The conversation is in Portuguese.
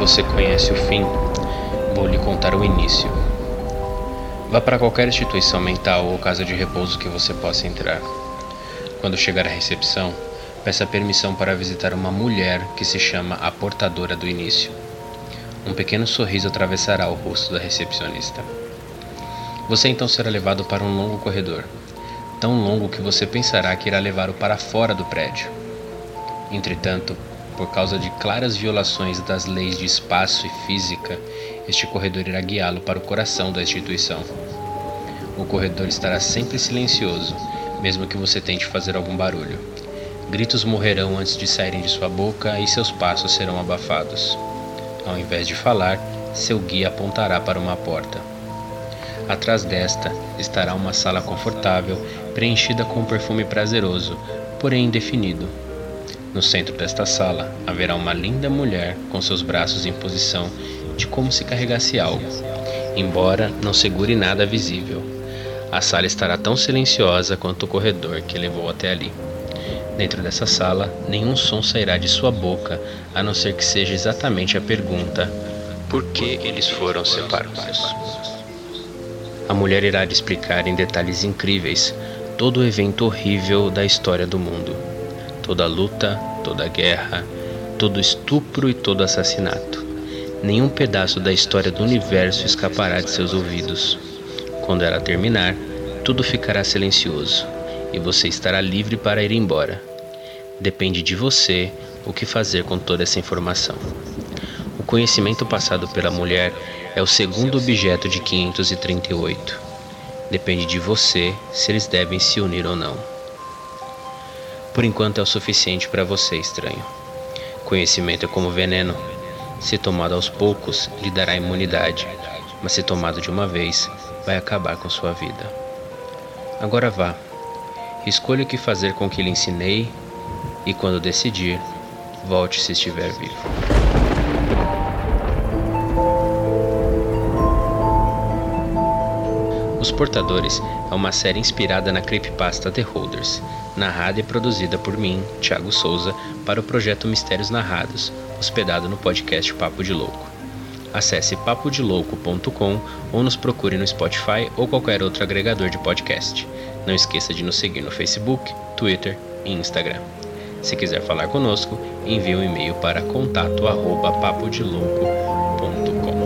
você conhece o fim, vou lhe contar o início. Vá para qualquer instituição mental ou casa de repouso que você possa entrar. Quando chegar à recepção, peça permissão para visitar uma mulher que se chama a portadora do início. Um pequeno sorriso atravessará o rosto da recepcionista. Você então será levado para um longo corredor, tão longo que você pensará que irá levá-lo para fora do prédio. Entretanto, por causa de claras violações das leis de espaço e física, este corredor irá guiá-lo para o coração da instituição. O corredor estará sempre silencioso, mesmo que você tente fazer algum barulho. Gritos morrerão antes de saírem de sua boca e seus passos serão abafados. Ao invés de falar, seu guia apontará para uma porta. Atrás desta estará uma sala confortável, preenchida com um perfume prazeroso, porém indefinido. No centro desta sala haverá uma linda mulher com seus braços em posição de como se carregasse algo, embora não segure nada visível. A sala estará tão silenciosa quanto o corredor que levou até ali. Dentro dessa sala, nenhum som sairá de sua boca, a não ser que seja exatamente a pergunta: por que eles foram separados? A mulher irá lhe explicar em detalhes incríveis todo o evento horrível da história do mundo, toda luta, toda guerra, todo estupro e todo assassinato. Nenhum pedaço da história do universo escapará de seus ouvidos. Quando ela terminar, tudo ficará silencioso e você estará livre para ir embora. Depende de você o que fazer com toda essa informação. O conhecimento passado pela mulher é o segundo objeto de 538. Depende de você se eles devem se unir ou não. Por enquanto é o suficiente para você, estranho. Conhecimento é como veneno. Se tomado aos poucos, lhe dará imunidade, mas se tomado de uma vez, vai acabar com sua vida. Agora vá. Escolha o que fazer com o que lhe ensinei e, quando decidir, volte se estiver vivo. Os Portadores é uma série inspirada na creepypasta The Holders, narrada e produzida por mim, Thiago Souza, para o projeto Mistérios Narrados, hospedado no podcast Papo de Louco. Acesse papodelouco.com ou nos procure no Spotify ou qualquer outro agregador de podcast. Não esqueça de nos seguir no Facebook, Twitter e Instagram. Se quiser falar conosco, envie um e-mail para contato@papodelouco.com